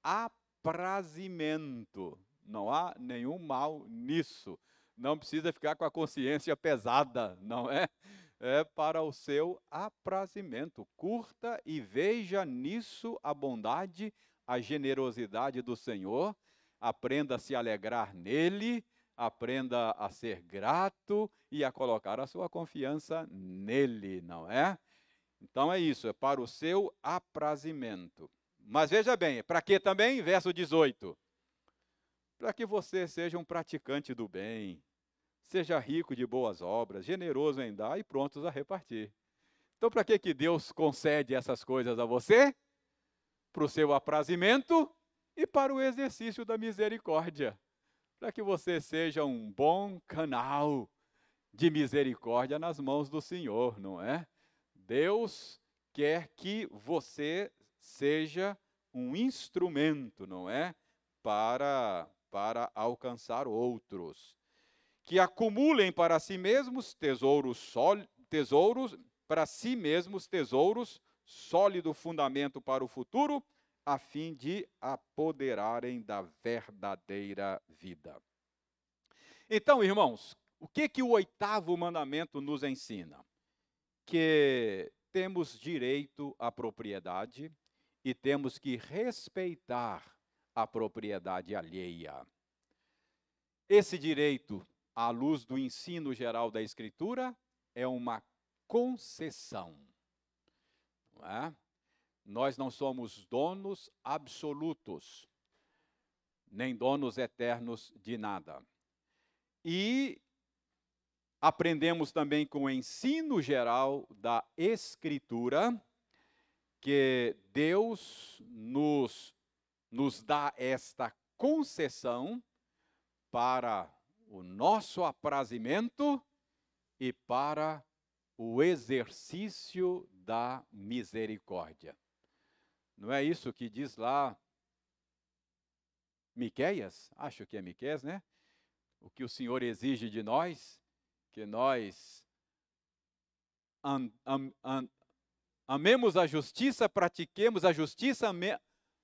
aprazimento. Não há nenhum mal nisso. Não precisa ficar com a consciência pesada, não é? É para o seu aprazimento. Curta e veja nisso a bondade, a generosidade do Senhor, aprenda a se alegrar nele, aprenda a ser grato e a colocar a sua confiança nele, não é? Então é isso, é para o seu aprazimento. Mas veja bem, para que também? Verso 18. Para que você seja um praticante do bem, seja rico de boas obras, generoso em dar e prontos a repartir. Então, para que, que Deus concede essas coisas a você? Para o seu aprazimento e para o exercício da misericórdia, para que você seja um bom canal de misericórdia nas mãos do Senhor, não é? Deus quer que você seja um instrumento, não é? Para, para alcançar outros. Que acumulem para si mesmos tesouros, sol, tesouros para si mesmos tesouros sólido fundamento para o futuro, a fim de apoderarem da verdadeira vida. Então, irmãos, o que que o oitavo mandamento nos ensina? Que temos direito à propriedade e temos que respeitar a propriedade alheia. Esse direito, à luz do ensino geral da Escritura, é uma concessão. Não é? Nós não somos donos absolutos, nem donos eternos de nada. E aprendemos também com o ensino geral da Escritura que Deus nos, nos dá esta concessão para o nosso aprazimento e para o exercício da misericórdia. Não é isso que diz lá Miqueias? Acho que é Miqueias, né? O que o Senhor exige de nós, que nós an, an, an, Amemos a justiça, pratiquemos a justiça, ame,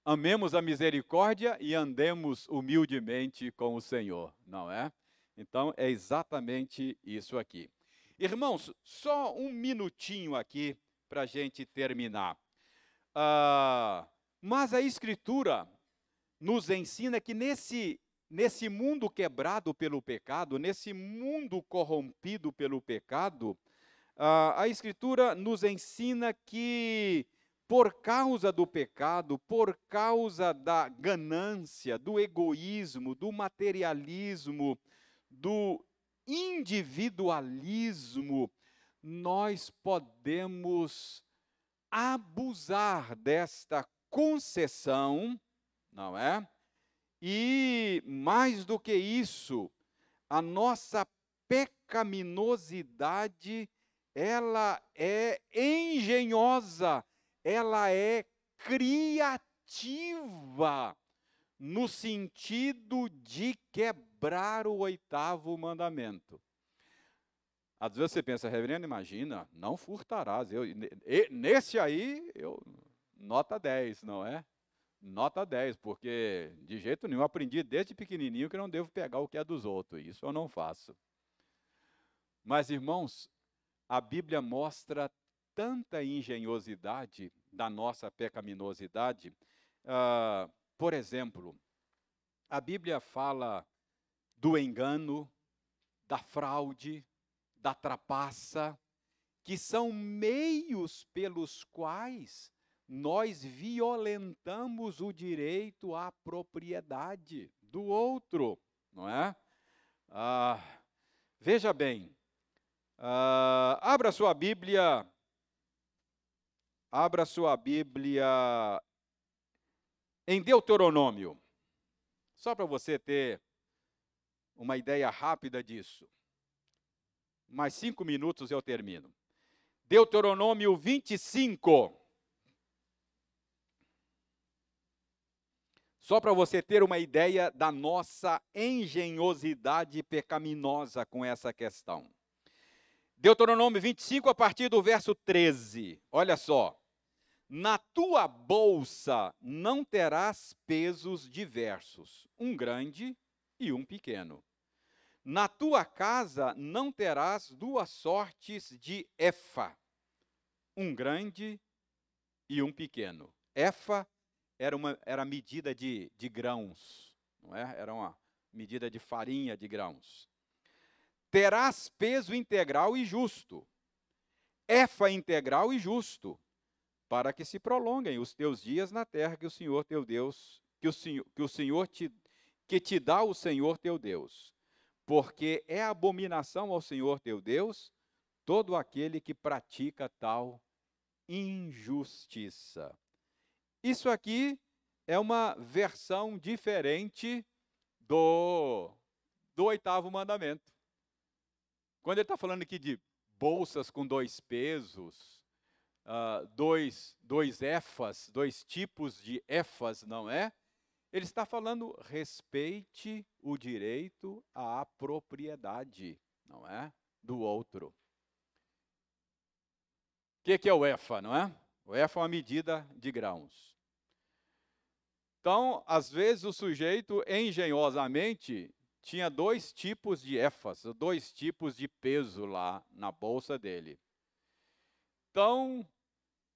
amemos a misericórdia e andemos humildemente com o Senhor, não é? Então é exatamente isso aqui. Irmãos, só um minutinho aqui para a gente terminar. Ah, mas a Escritura nos ensina que nesse, nesse mundo quebrado pelo pecado, nesse mundo corrompido pelo pecado, ah, a Escritura nos ensina que, por causa do pecado, por causa da ganância, do egoísmo, do materialismo, do individualismo, nós podemos abusar desta concessão, não é? E mais do que isso, a nossa pecaminosidade, ela é engenhosa, ela é criativa no sentido de quebrar o oitavo mandamento. Às vezes você pensa, reverendo, imagina, não furtarás. Eu, nesse aí, eu, nota 10, não é? Nota 10, porque de jeito nenhum aprendi desde pequenininho que não devo pegar o que é dos outros. Isso eu não faço. Mas, irmãos, a Bíblia mostra tanta engenhosidade da nossa pecaminosidade. Uh, por exemplo, a Bíblia fala do engano, da fraude, da trapaça, que são meios pelos quais nós violentamos o direito à propriedade do outro, não é? Ah, veja bem, ah, abra sua Bíblia, abra sua Bíblia em Deuteronômio, só para você ter uma ideia rápida disso. Mais cinco minutos eu termino. Deuteronômio 25. Só para você ter uma ideia da nossa engenhosidade pecaminosa com essa questão. Deuteronômio 25, a partir do verso 13. Olha só. Na tua bolsa não terás pesos diversos, um grande e um pequeno. Na tua casa não terás duas sortes de efa, um grande e um pequeno. Efa era uma era medida de, de grãos, não é? Era uma medida de farinha de grãos. Terás peso integral e justo, efa integral e justo, para que se prolonguem os teus dias na terra que o Senhor teu Deus, que o Senhor, que o Senhor te, que te dá o Senhor teu Deus. Porque é abominação ao Senhor teu Deus todo aquele que pratica tal injustiça. Isso aqui é uma versão diferente do, do oitavo mandamento. Quando ele está falando aqui de bolsas com dois pesos, uh, dois, dois efas, dois tipos de efas, não é? Ele está falando respeite o direito à propriedade, não é? Do outro. O que, que é o EFA, não é? O EFA é uma medida de grãos. Então, às vezes, o sujeito engenhosamente tinha dois tipos de EFAs, dois tipos de peso lá na bolsa dele. Então,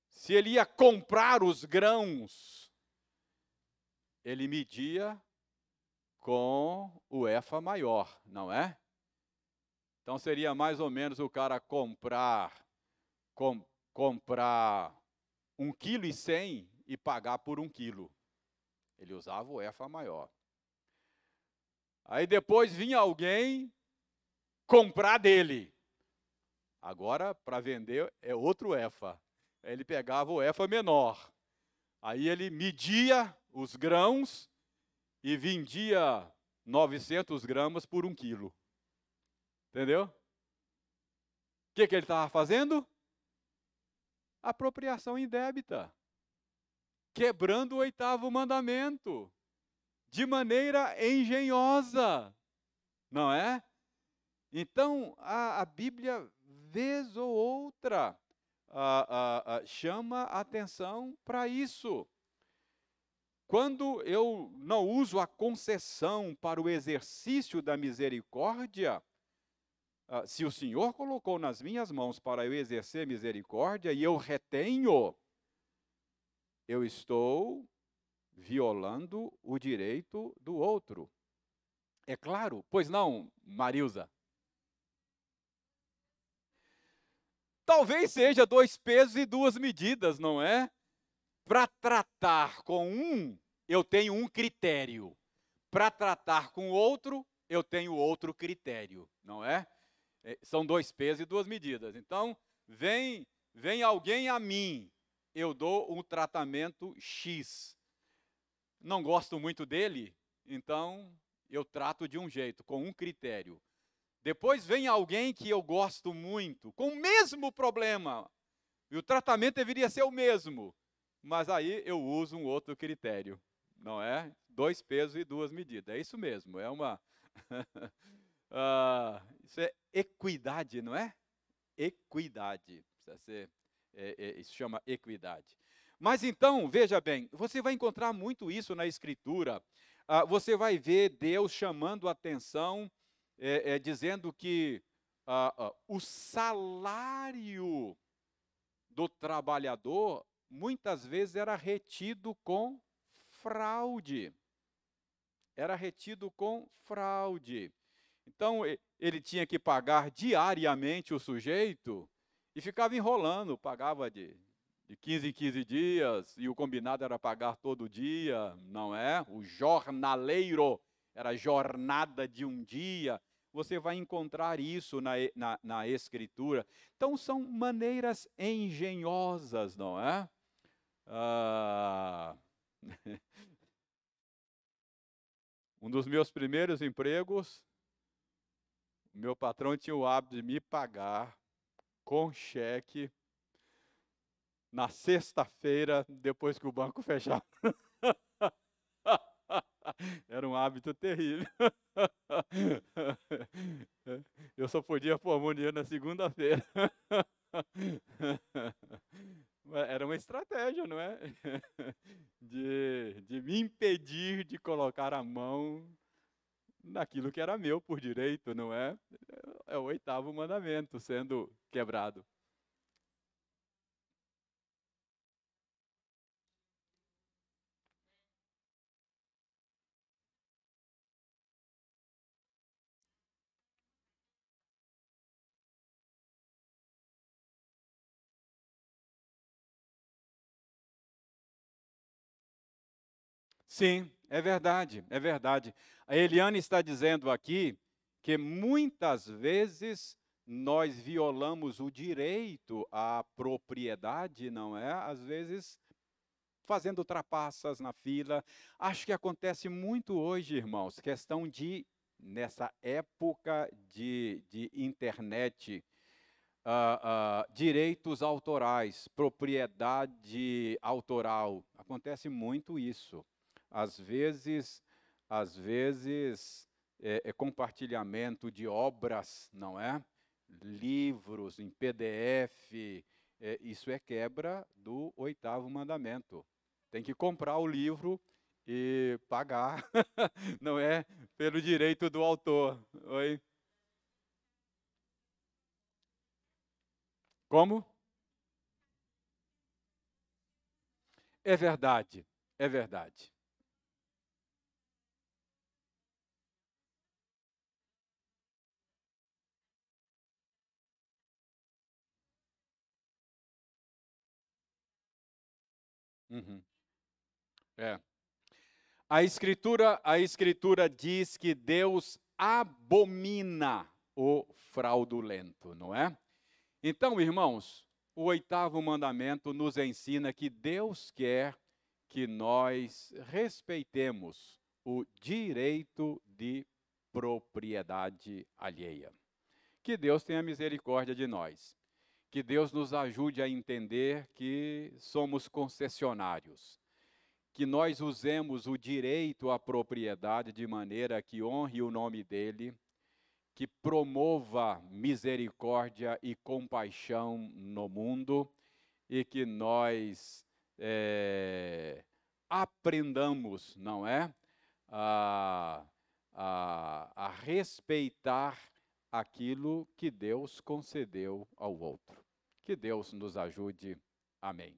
se ele ia comprar os grãos, ele media com o EFA maior, não é? Então seria mais ou menos o cara comprar com, comprar um quilo e cem e pagar por um quilo. Ele usava o EFA maior. Aí depois vinha alguém comprar dele. Agora, para vender, é outro EFA. Ele pegava o EFA menor. Aí ele media os grãos e vendia 900 gramas por um quilo. Entendeu? O que, que ele estava fazendo? Apropriação indébita. Quebrando o oitavo mandamento. De maneira engenhosa. Não é? Então, a, a Bíblia vez ou outra, ah, ah, chama atenção para isso. Quando eu não uso a concessão para o exercício da misericórdia, ah, se o Senhor colocou nas minhas mãos para eu exercer misericórdia e eu retenho, eu estou violando o direito do outro. É claro, pois não, Marilza? Talvez seja dois pesos e duas medidas, não é? Para tratar com um, eu tenho um critério. Para tratar com outro, eu tenho outro critério, não é? é? São dois pesos e duas medidas. Então, vem, vem alguém a mim, eu dou um tratamento X. Não gosto muito dele, então eu trato de um jeito, com um critério. Depois vem alguém que eu gosto muito, com o mesmo problema. E o tratamento deveria ser o mesmo. Mas aí eu uso um outro critério. Não é? Dois pesos e duas medidas. É isso mesmo. É uma. uh, isso é equidade, não é? Equidade. Precisa ser, é, é, isso chama equidade. Mas então, veja bem, você vai encontrar muito isso na Escritura. Uh, você vai ver Deus chamando a atenção é, é, dizendo que ah, ah, o salário do trabalhador muitas vezes era retido com fraude. Era retido com fraude. Então, ele tinha que pagar diariamente o sujeito e ficava enrolando, pagava de, de 15 em 15 dias, e o combinado era pagar todo dia, não é? O jornaleiro era jornada de um dia. Você vai encontrar isso na, na, na Escritura. Então, são maneiras engenhosas, não é? Ah, um dos meus primeiros empregos, meu patrão tinha o hábito de me pagar com cheque na sexta-feira, depois que o banco fechava. Era um hábito terrível. Eu só podia pôr harmonia na segunda-feira. Era uma estratégia, não é? De, de me impedir de colocar a mão naquilo que era meu por direito, não é? É o oitavo mandamento sendo quebrado. Sim, é verdade, é verdade. A Eliane está dizendo aqui que muitas vezes nós violamos o direito à propriedade, não é? Às vezes fazendo ultrapassas na fila. Acho que acontece muito hoje, irmãos, questão de, nessa época de, de internet, uh, uh, direitos autorais, propriedade autoral. Acontece muito isso às vezes, às vezes é, é compartilhamento de obras, não é? Livros em PDF, é, isso é quebra do oitavo mandamento. Tem que comprar o livro e pagar, não é? Pelo direito do autor. Oi? Como? É verdade, é verdade. Uhum. É. A escritura, a escritura diz que Deus abomina o fraudulento, não é? Então, irmãos, o oitavo mandamento nos ensina que Deus quer que nós respeitemos o direito de propriedade alheia. Que Deus tenha misericórdia de nós. Que Deus nos ajude a entender que somos concessionários, que nós usemos o direito à propriedade de maneira que honre o nome dele, que promova misericórdia e compaixão no mundo e que nós é, aprendamos, não é? A, a, a respeitar aquilo que Deus concedeu ao outro. Que Deus nos ajude. Amém.